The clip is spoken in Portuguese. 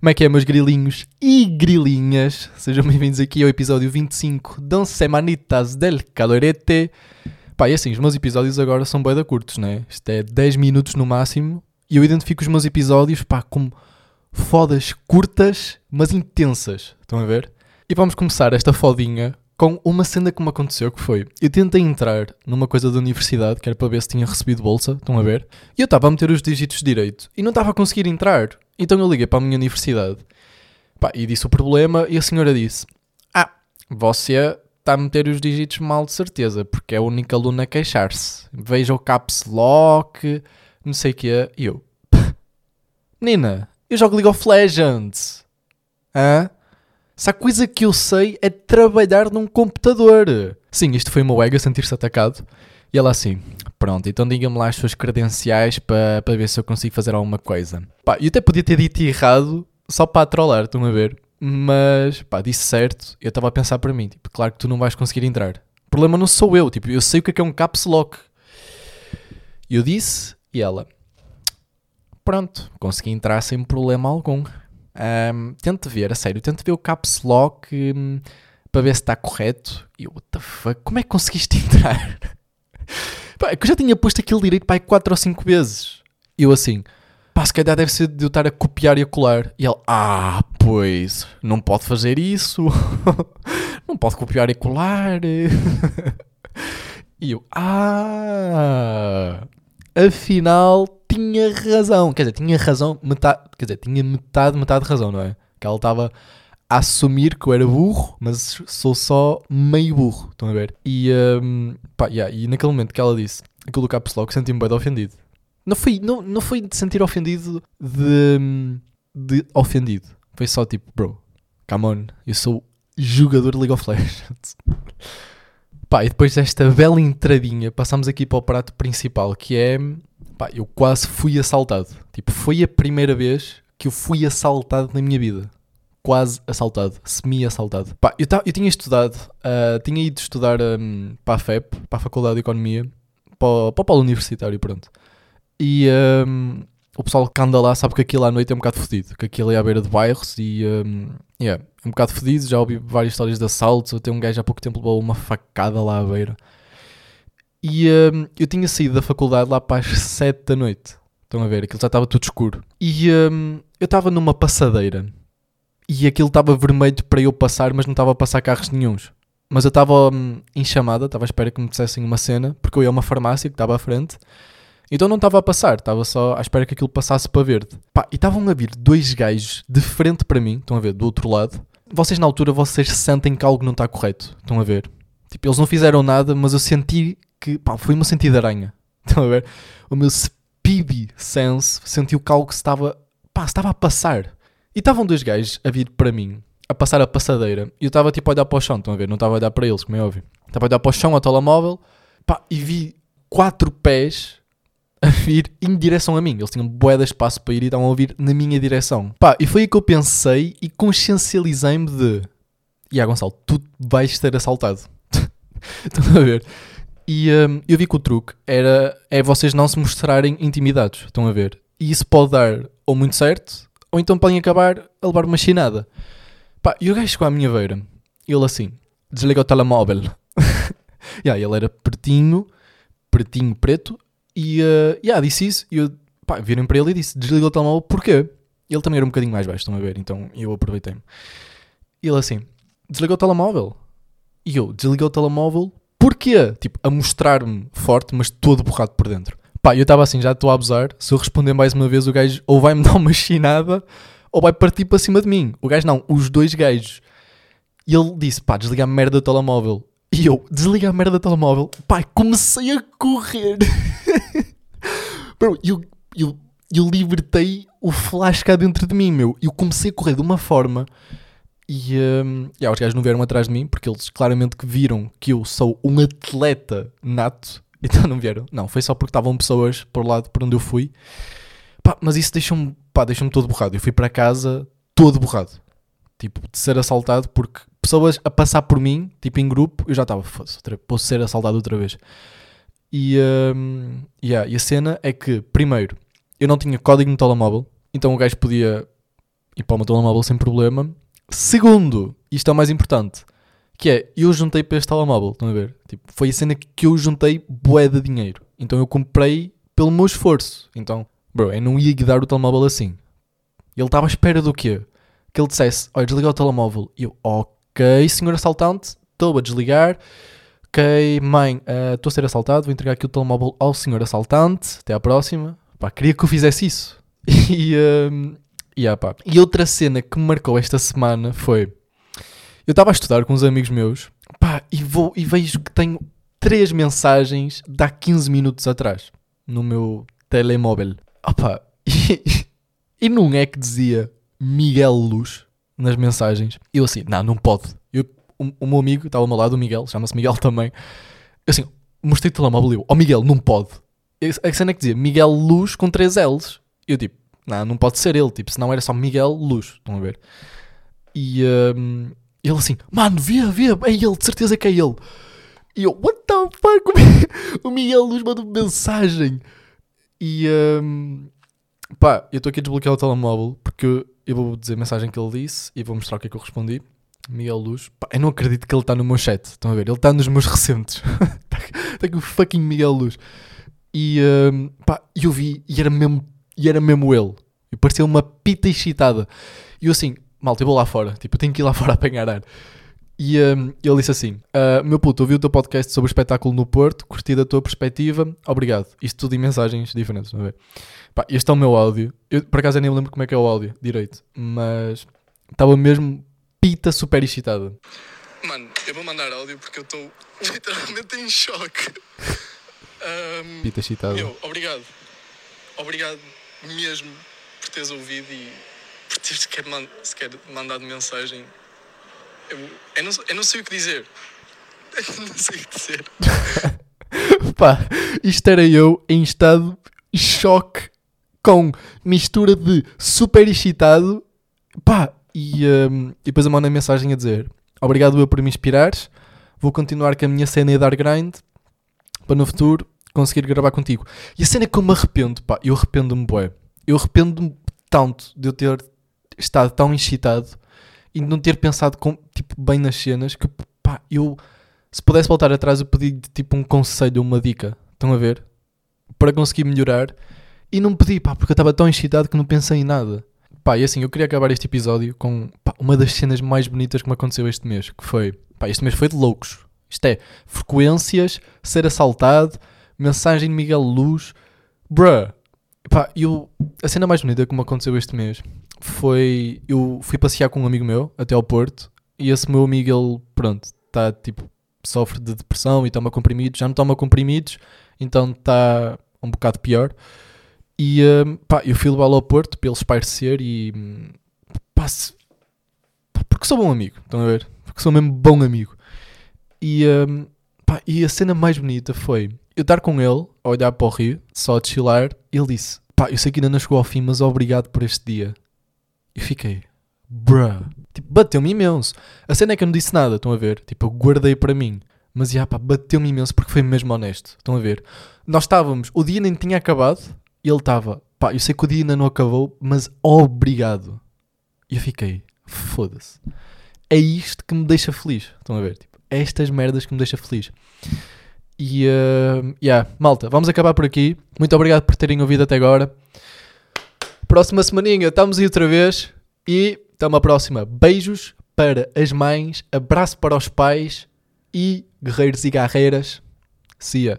Como é que é, meus grilinhos e grilinhas? Sejam bem-vindos aqui ao episódio 25 de Semanitas del Calorete. Pá, e assim, os meus episódios agora são bem da curtos, né? Isto é 10 minutos no máximo e eu identifico os meus episódios, pá, como fodas curtas, mas intensas. Estão a ver? E vamos começar esta fodinha com uma cena que me aconteceu, que foi, eu tentei entrar numa coisa da universidade, que era para ver se tinha recebido bolsa, estão a ver? E eu estava a meter os dígitos direito e não estava a conseguir entrar. Então eu liguei para a minha universidade pá, e disse o problema e a senhora disse, ah, você está a meter os dígitos mal de certeza, porque é a única aluna a queixar-se. Veja o caps lock, não sei o quê. E eu, menina, eu jogo League of Legends. Hã? Se a coisa que eu sei é trabalhar num computador. Sim, isto foi o meu ego a sentir-se atacado. E ela assim, pronto, então diga-me lá as suas credenciais para ver se eu consigo fazer alguma coisa. Pá, eu até podia ter dito errado só para trollar, estão a ver? Mas, pá, disse certo. Eu estava a pensar para mim, tipo, claro que tu não vais conseguir entrar. O problema não sou eu, tipo, eu sei o que é que é um caps lock. Eu disse, e ela, pronto, consegui entrar sem problema algum. Um, tente ver, a sério, tente ver o caps lock hum, para ver se está correto. E eu, what the fuck, como é que conseguiste entrar? pá, é que eu já tinha posto aquilo direito para 4 ou 5 vezes. E eu assim, pá, se calhar deve ser de eu estar a copiar e a colar. E ele, ah, pois, não pode fazer isso. não pode copiar e colar. e eu, ah, afinal tinha razão. Quer dizer, tinha razão, metade, quer dizer, tinha metade, metade de razão, não é? Que ela estava a assumir que eu era burro, mas sou só meio burro, estão a ver? E, um, pá, yeah, e naquele momento que ela disse aquilo do caps lock, senti-me bem ofendido. Não foi, não, não foi de sentir ofendido de, de ofendido. Foi só tipo, bro, come on, eu sou jogador de League of Legends. Pá, e depois desta bela entradinha, passamos aqui para o prato principal, que é, pá, eu quase fui assaltado. Tipo, foi a primeira vez que eu fui assaltado na minha vida. Quase assaltado, semi-assaltado. Pá, eu, eu tinha estudado, ah, tinha ido estudar hum, para a FEP, para a Faculdade de Economia, para, o- para o polo universitário, pronto. E hum, o pessoal que anda lá sabe que aquilo à noite é um bocado fodido, que aquilo é à beira de bairros e hum, yeah, é um bocado fodido. Já ouvi várias histórias de assaltos. Até um gajo há pouco tempo levou uma facada lá à beira. E hum, eu tinha saído da faculdade lá para as 7 da noite. Estão a ver? Aquilo já estava tudo escuro. E hum, eu estava numa passadeira e aquilo estava vermelho para eu passar, mas não estava a passar carros nenhuns. Mas eu estava hum, em chamada, estava à espera que me dissessem uma cena, porque eu ia a uma farmácia que estava à frente. Então não estava a passar, estava só à espera que aquilo passasse para verde. Pá, e estavam a vir dois gajos de frente para mim, estão a ver, do outro lado. Vocês na altura, vocês sentem que algo não está correto, estão a ver? Tipo, eles não fizeram nada, mas eu senti que, pá, foi meu sentido aranha. Estão a ver? O meu speedy sense sentiu que algo estava, pá, estava a passar. E estavam dois gajos a vir para mim, a passar a passadeira. E eu estava tipo a olhar para o chão, estão a ver? Não estava a olhar para eles, como é óbvio. Estava a olhar para o chão, ao telemóvel, pá, e vi quatro pés a vir em direção a mim. Eles tinham bué de espaço para ir e estavam a vir na minha direção. Pá, e foi aí que eu pensei e consciencializei-me de... E Gonçalo, tu vais ser assaltado. Estão a ver? E hum, eu vi que o truque era é vocês não se mostrarem intimidados. Estão a ver? E isso pode dar ou muito certo, ou então podem acabar a levar uma chinada. Pá, e o gajo chegou à minha beira. Ele assim, desliga o telemóvel. yeah, ele era pretinho, pretinho preto. E uh, yeah, disse isso. E eu, pá, para ele e disse, desliga o telemóvel, porquê? Ele também era um bocadinho mais baixo, estão a ver? Então eu aproveitei-me. Ele assim, desliga o telemóvel. E eu, desliguei o telemóvel, porquê? Tipo, a mostrar-me forte, mas todo borrado por dentro. Pá, eu estava assim, já estou a abusar. Se eu responder mais uma vez, o gajo ou vai-me dar uma chinada ou vai partir para cima de mim. O gajo não, os dois gajos. E ele disse, pá, desliga a merda do telemóvel. E eu, desliga a merda do telemóvel. Pá, comecei a correr. Bro, eu, eu, eu libertei o flash cá dentro de mim, meu. Eu comecei a correr de uma forma e um, yeah, os gajos não vieram atrás de mim porque eles claramente que viram que eu sou um atleta nato. Então não vieram. Não, foi só porque estavam pessoas por lado por onde eu fui. Pá, mas isso deixou-me deixou todo borrado. Eu fui para casa todo borrado. Tipo, de ser assaltado porque pessoas a passar por mim, tipo em grupo, eu já estava, posso ser assaltado outra vez. E, um, yeah, e a cena é que, primeiro, eu não tinha código no telemóvel, então o gajo podia e para o meu telemóvel sem problema. Segundo, isto é o mais importante, que é, eu juntei para este telemóvel, estão a ver? Tipo, foi a cena que eu juntei bué de dinheiro. Então eu comprei pelo meu esforço. Então, bro, eu não ia guiar o telemóvel assim. Ele estava à espera do quê? Que ele dissesse, olha, desliga o telemóvel. E eu, ok, senhor assaltante, estou a desligar. Ok, mãe, eh, estou a ser assaltado, vou entregar aqui o telemóvel ao senhor assaltante. Até à próxima. Pá, queria que eu fizesse isso. E, ehm, yeah, pá. e outra cena que me marcou esta semana foi... Eu estava a estudar com uns amigos meus, pá, e, vou, e vejo que tenho três mensagens de há 15 minutos atrás no meu telemóvel. Opa, e, e não é que dizia Miguel Luz nas mensagens. Eu assim, não, não pode. Eu, o, o meu amigo estava ao meu lado, o Miguel, chama-se Miguel também. Eu assim, mostrei o telemóvel e eu, oh Miguel, não pode. A cena é que dizia Miguel Luz com três L's. Eu tipo, não, não pode ser ele, tipo, senão era só Miguel Luz, estão a ver? E hum, ele assim, mano, vê, vê, é ele, de certeza que é ele. E eu, what the fuck? O Miguel Luz mandou mensagem. E hum, pá, eu estou aqui a desbloquear o telemóvel porque eu vou dizer a mensagem que ele disse e vou mostrar o que é que eu respondi. Miguel Luz, pá, eu não acredito que ele está no meu chat. Estão a ver? Ele está nos meus recentes. Está aqui o fucking Miguel Luz. E hum, pá, eu vi e era mesmo, e era mesmo ele. E parecia uma pita excitada. E eu assim, malta, eu vou lá fora. Tipo, eu tenho que ir lá fora apanhar ar. E hum, ele disse assim: "Ah, Meu puto, ouvi o teu podcast sobre o espetáculo no Porto, curti da tua perspectiva, obrigado. Isto tudo em mensagens diferentes, não é? Pá, este é o meu áudio. Eu, por acaso, eu nem lembro como é que é o áudio direito, mas estava mesmo pita super excitada. Mano, eu vou mandar áudio porque eu estou literalmente em choque. Ahm, Pita excitada. meu, obrigado. Obrigado mesmo por teres ouvido e por teres sequer, man sequer mandado mensagem. Eu, eu, não, eu não sei o que dizer. Eu não sei o que dizer. Pá, isto era eu em estado choque com mistura de super excitado. Pá, e, hum, e depois eu mando a mensagem a dizer: Obrigado eu por me inspirares. Vou continuar com a minha cena e dar grind para no futuro conseguir gravar contigo. E a cena é que eu me arrependo, pá, eu arrependo-me, bué. Eu arrependo-me tanto de eu ter estado tão excitado e de não ter pensado com, tipo, bem nas cenas que, pá, eu, se pudesse voltar atrás, eu pedi tipo um conselho, uma dica. Estão a ver? Para conseguir melhorar. E não pedi, pá, porque eu estava tão excitado que não pensei em nada. Pá, e assim, eu queria acabar este episódio com pá, uma das cenas mais bonitas que me aconteceu este mês, que foi, pá, este mês foi de loucos. Isto é, frequências, ser assaltado, mensagem de Miguel Luz, bruh. Pá, eu, a cena mais bonita que me aconteceu este mês foi, eu fui passear com um amigo meu até ao Porto, e esse meu amigo, ele, pronto, está tipo, sofre de depressão e toma comprimidos, já não toma comprimidos, então está um bocado pior. E hum, pá, eu fui levá-lo ao Porto para ele espairecer e hum, pá, se- pá, porque sou bom amigo, estão a ver? Porque sou mesmo bom amigo. E, hum, pá, e a cena mais bonita foi eu estar com ele, a olhar para o rio, só a e ele disse: pá, eu sei que ainda não chegou ao fim, mas obrigado por este dia. E fiquei, bruh, tipo, bateu-me imenso. A cena é que eu não disse nada, estão a ver? Tipo, eu guardei para mim. Mas, já, pá, bateu-me imenso porque foi mesmo honesto. Estão a ver? Nós estávamos, o dia nem tinha acabado e ele estava, pá, eu sei que o dia ainda não acabou, mas obrigado. E eu fiquei, foda-se. É isto que me deixa feliz. Estão a ver? Tipo, é estas merdas que me deixa feliz. E, uh, yeah, malta, vamos acabar por aqui. Muito obrigado por terem ouvido até agora. Próxima semaninha estamos aí outra vez. E até uma próxima. Beijos para as mães, abraço para os pais e guerreiros e guerreiras. See ya.